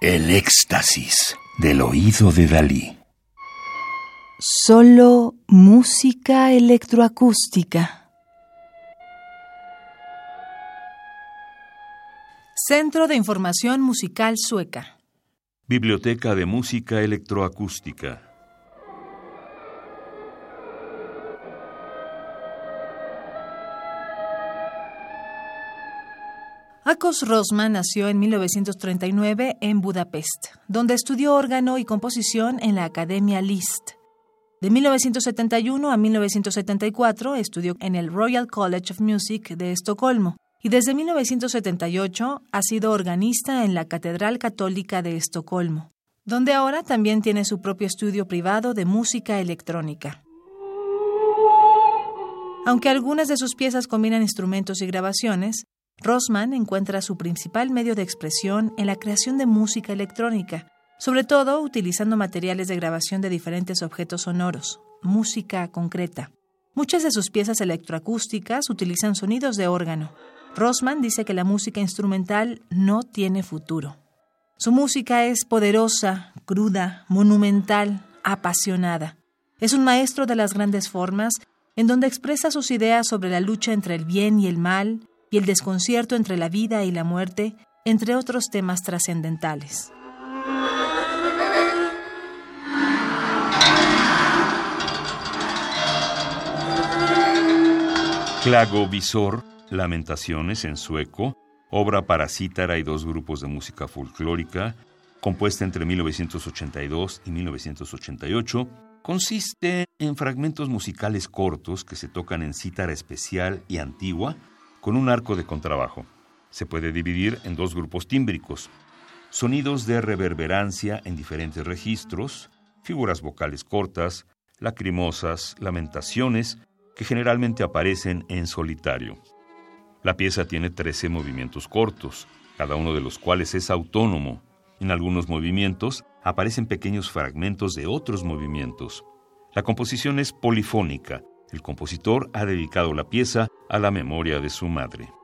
El éxtasis del oído de Dalí. Solo música electroacústica. Centro de Información Musical Sueca. Biblioteca de Música Electroacústica. Akos Rosman nació en 1939 en Budapest, donde estudió órgano y composición en la Academia Liszt. De 1971 a 1974 estudió en el Royal College of Music de Estocolmo y desde 1978 ha sido organista en la Catedral Católica de Estocolmo, donde ahora también tiene su propio estudio privado de música electrónica. Aunque algunas de sus piezas combinan instrumentos y grabaciones, Rossman encuentra su principal medio de expresión en la creación de música electrónica, sobre todo utilizando materiales de grabación de diferentes objetos sonoros, música concreta. Muchas de sus piezas electroacústicas utilizan sonidos de órgano. Rossman dice que la música instrumental no tiene futuro. Su música es poderosa, cruda, monumental, apasionada. Es un maestro de las grandes formas, en donde expresa sus ideas sobre la lucha entre el bien y el mal, y el desconcierto entre la vida y la muerte, entre otros temas trascendentales. Clago Visor, Lamentaciones en sueco, obra para cítara y dos grupos de música folclórica, compuesta entre 1982 y 1988, consiste en fragmentos musicales cortos que se tocan en cítara especial y antigua, con un arco de contrabajo. Se puede dividir en dos grupos tímbricos, sonidos de reverberancia en diferentes registros, figuras vocales cortas, lacrimosas, lamentaciones, que generalmente aparecen en solitario. La pieza tiene 13 movimientos cortos, cada uno de los cuales es autónomo. En algunos movimientos aparecen pequeños fragmentos de otros movimientos. La composición es polifónica, el compositor ha dedicado la pieza a la memoria de su madre.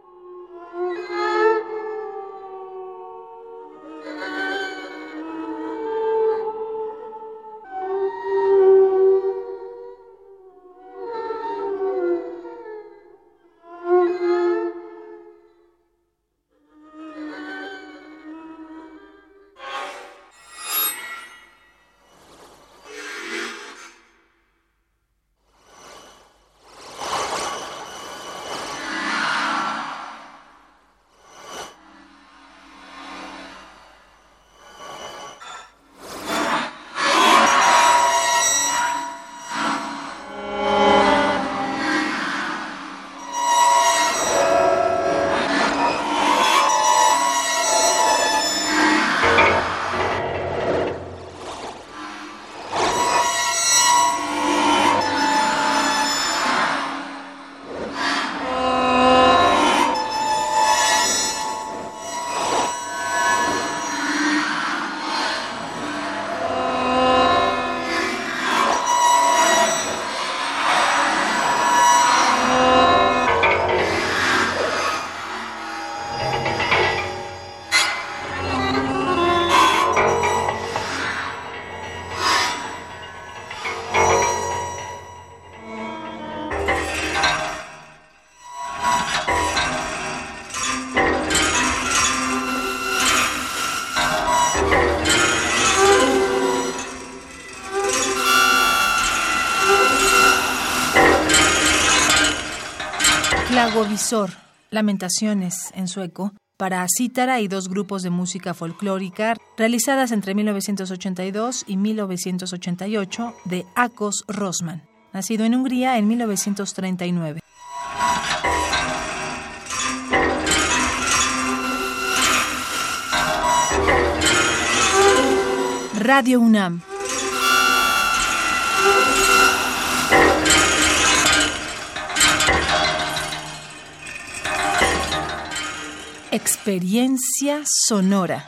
Visor, Lamentaciones en sueco, para cítara y dos grupos de música folclórica realizadas entre 1982 y 1988 de Akos Rosman, nacido en Hungría en 1939. Radio UNAM Experiencia sonora.